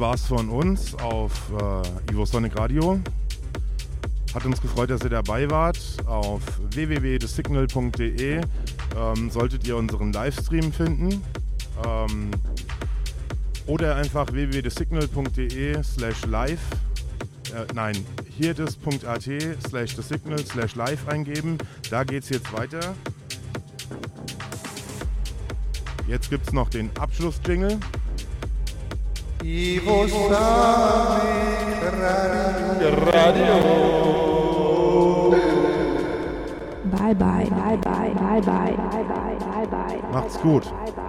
war's von uns auf äh, Ivo Sonic Radio. Hat uns gefreut, dass ihr dabei wart. Auf www.thesignal.de ähm, solltet ihr unseren Livestream finden. Ähm, oder einfach www.thesignal.de slash live. Äh, nein, hierdis.at slash thesignal slash live eingeben. Da geht's jetzt weiter. Jetzt gibt's noch den Abschlussjingle. Ivo Sonic Radio. Bye bye, bye bye, bye bye, bye bye, bye bye. Macht's gut. Bye bye.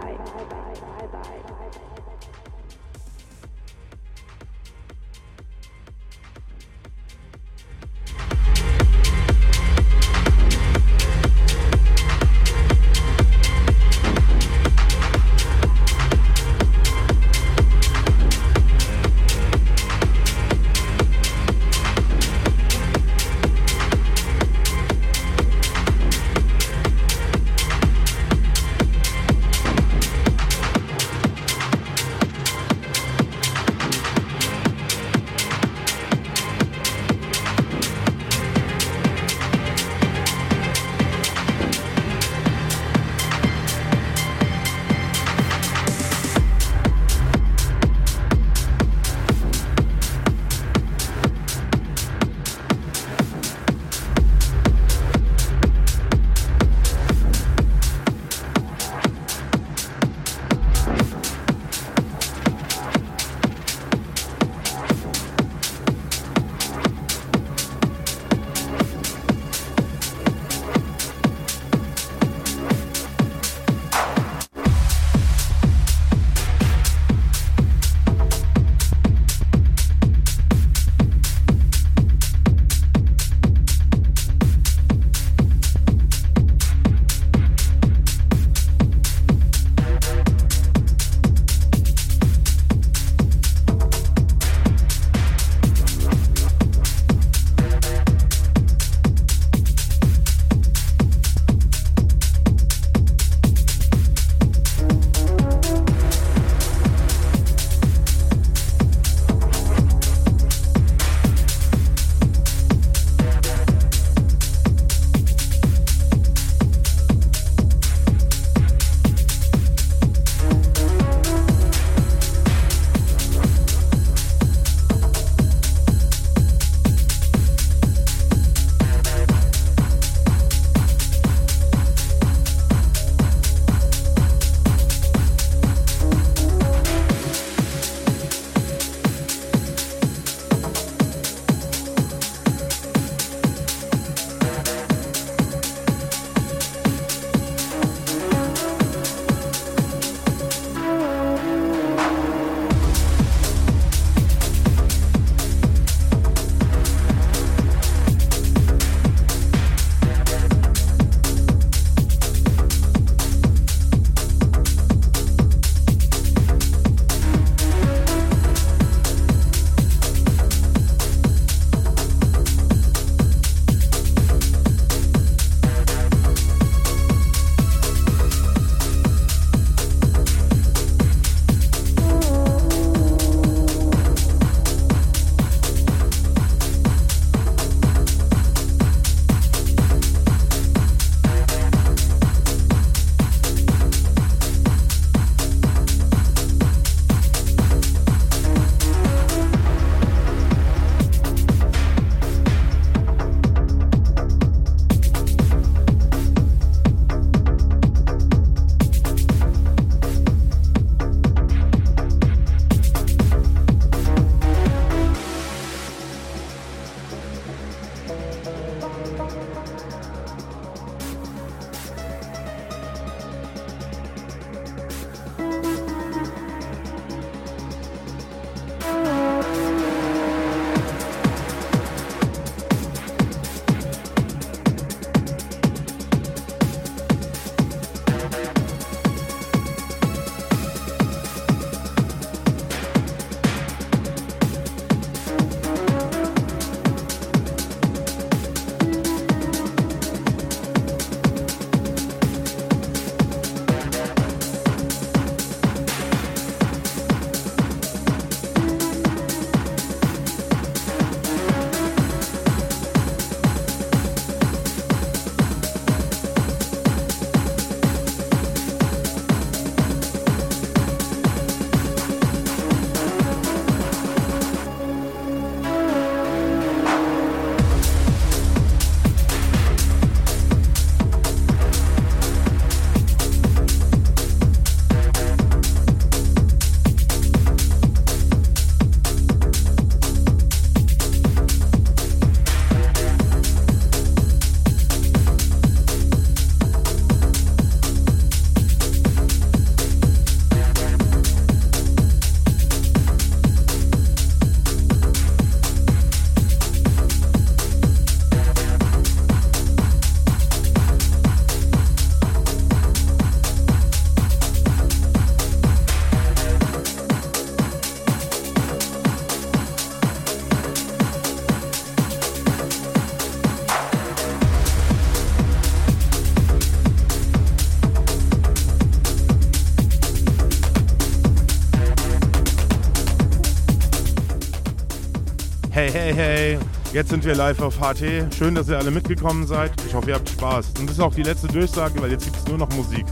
Hey, hey, hey. Jetzt sind wir live auf HT. Schön, dass ihr alle mitgekommen seid. Ich hoffe, ihr habt Spaß. Und das ist auch die letzte Durchsage, weil jetzt gibt es nur noch Musik.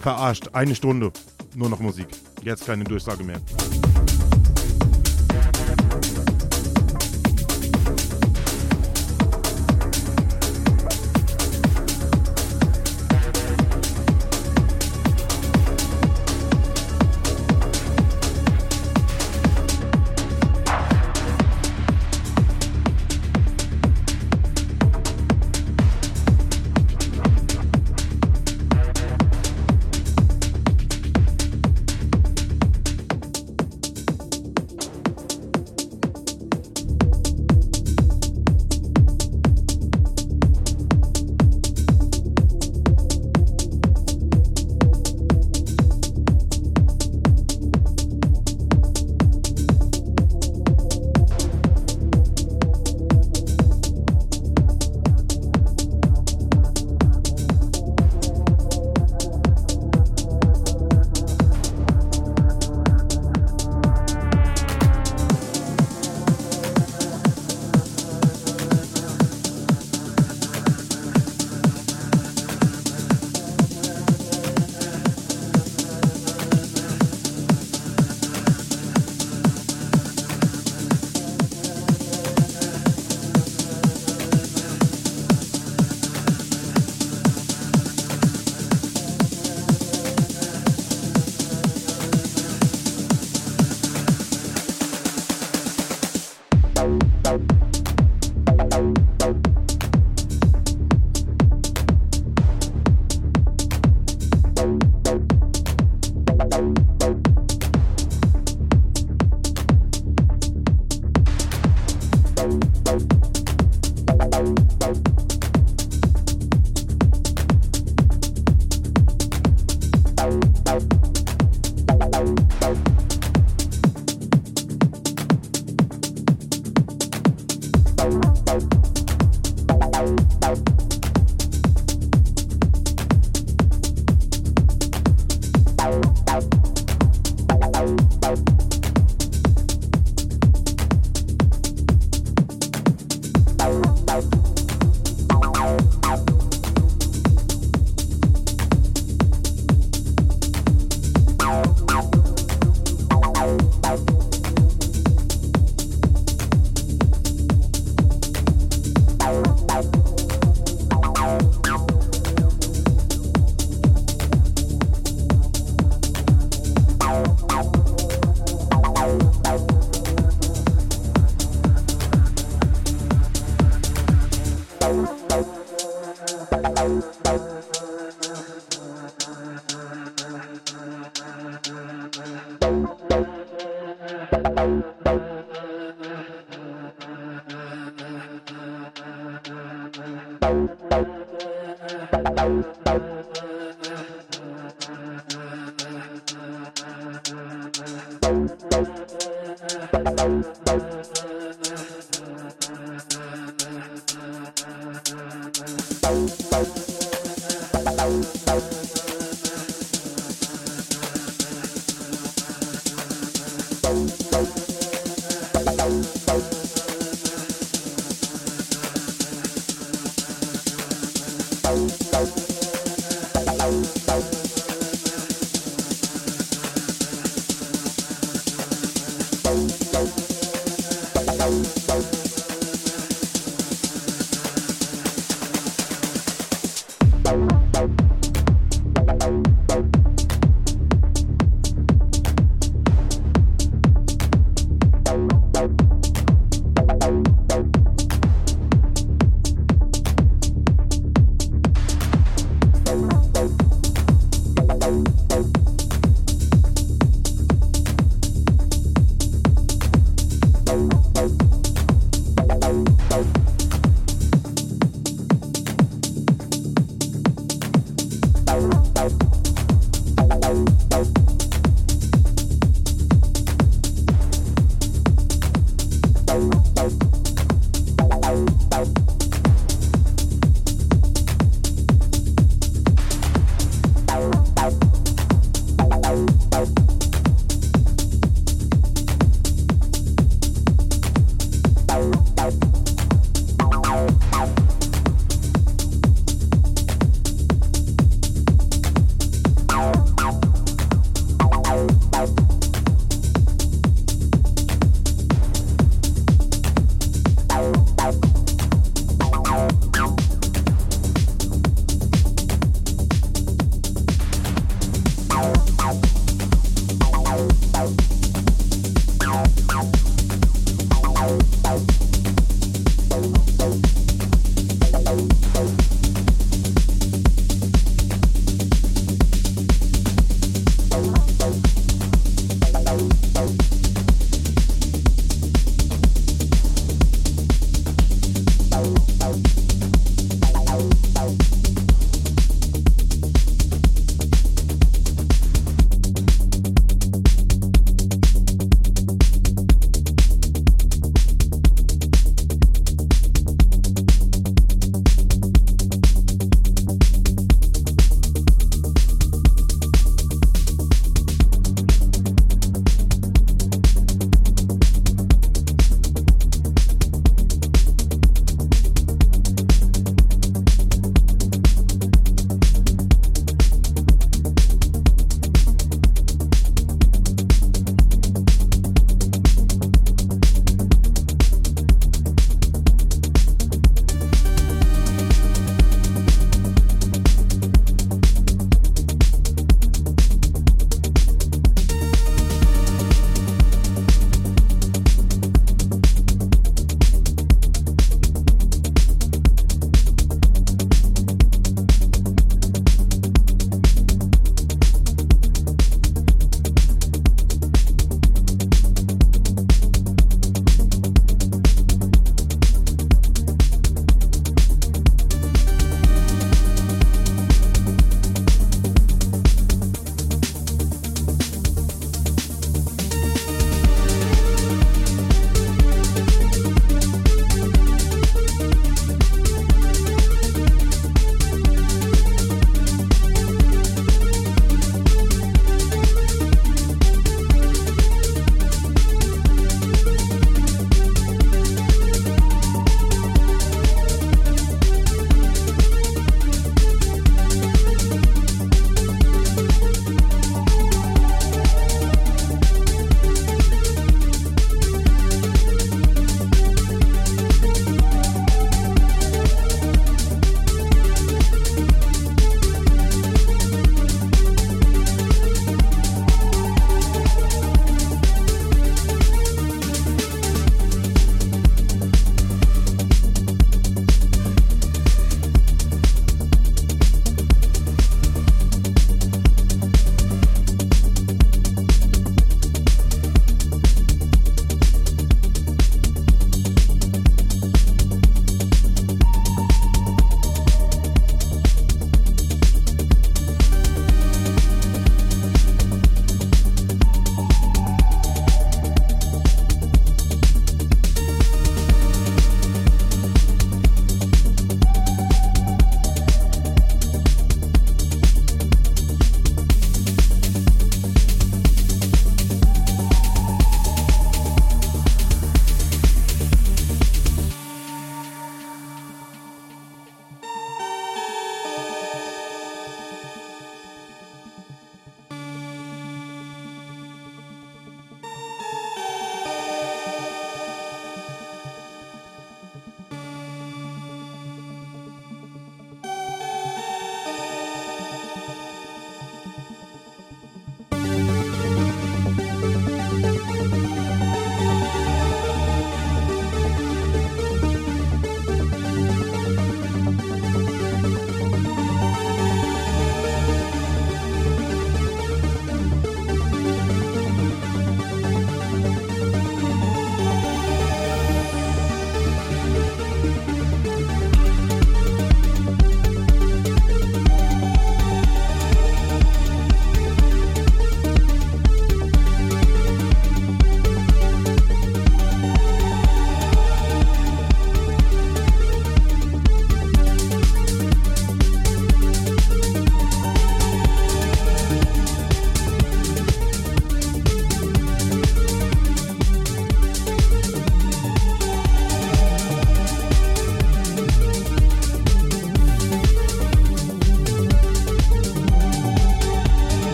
Verarscht. Eine Stunde. Nur noch Musik. Jetzt keine Durchsage mehr.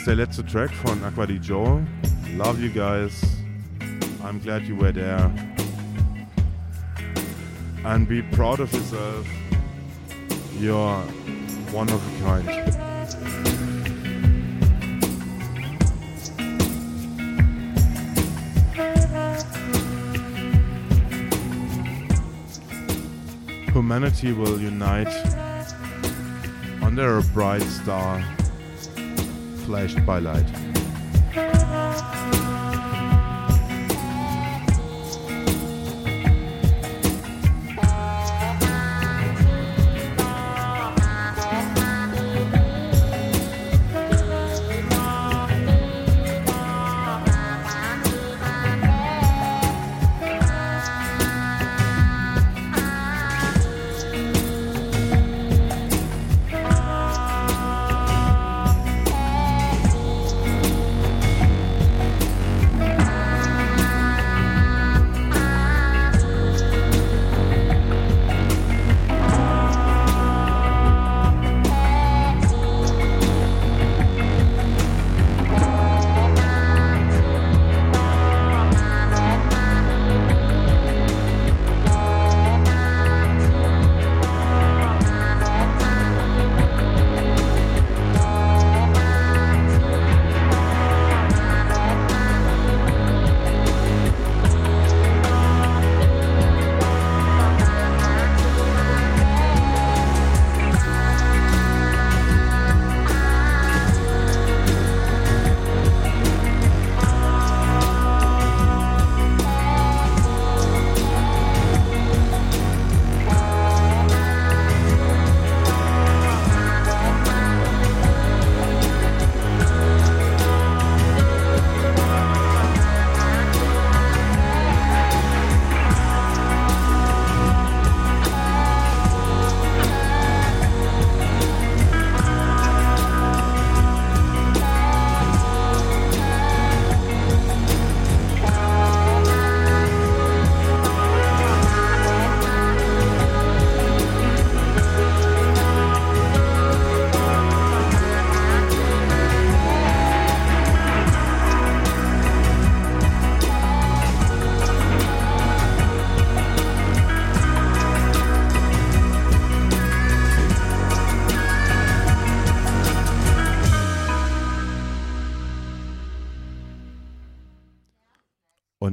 Ist der letzte Track von Aqua di Joe. Love you guys. I'm glad you were there. And be proud of yourself. You're one of a kind. Humanity will unite under a bright star Slash Beileid.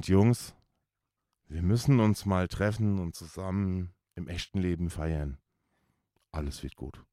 Jungs, wir müssen uns mal treffen und zusammen im echten Leben feiern. Alles wird gut.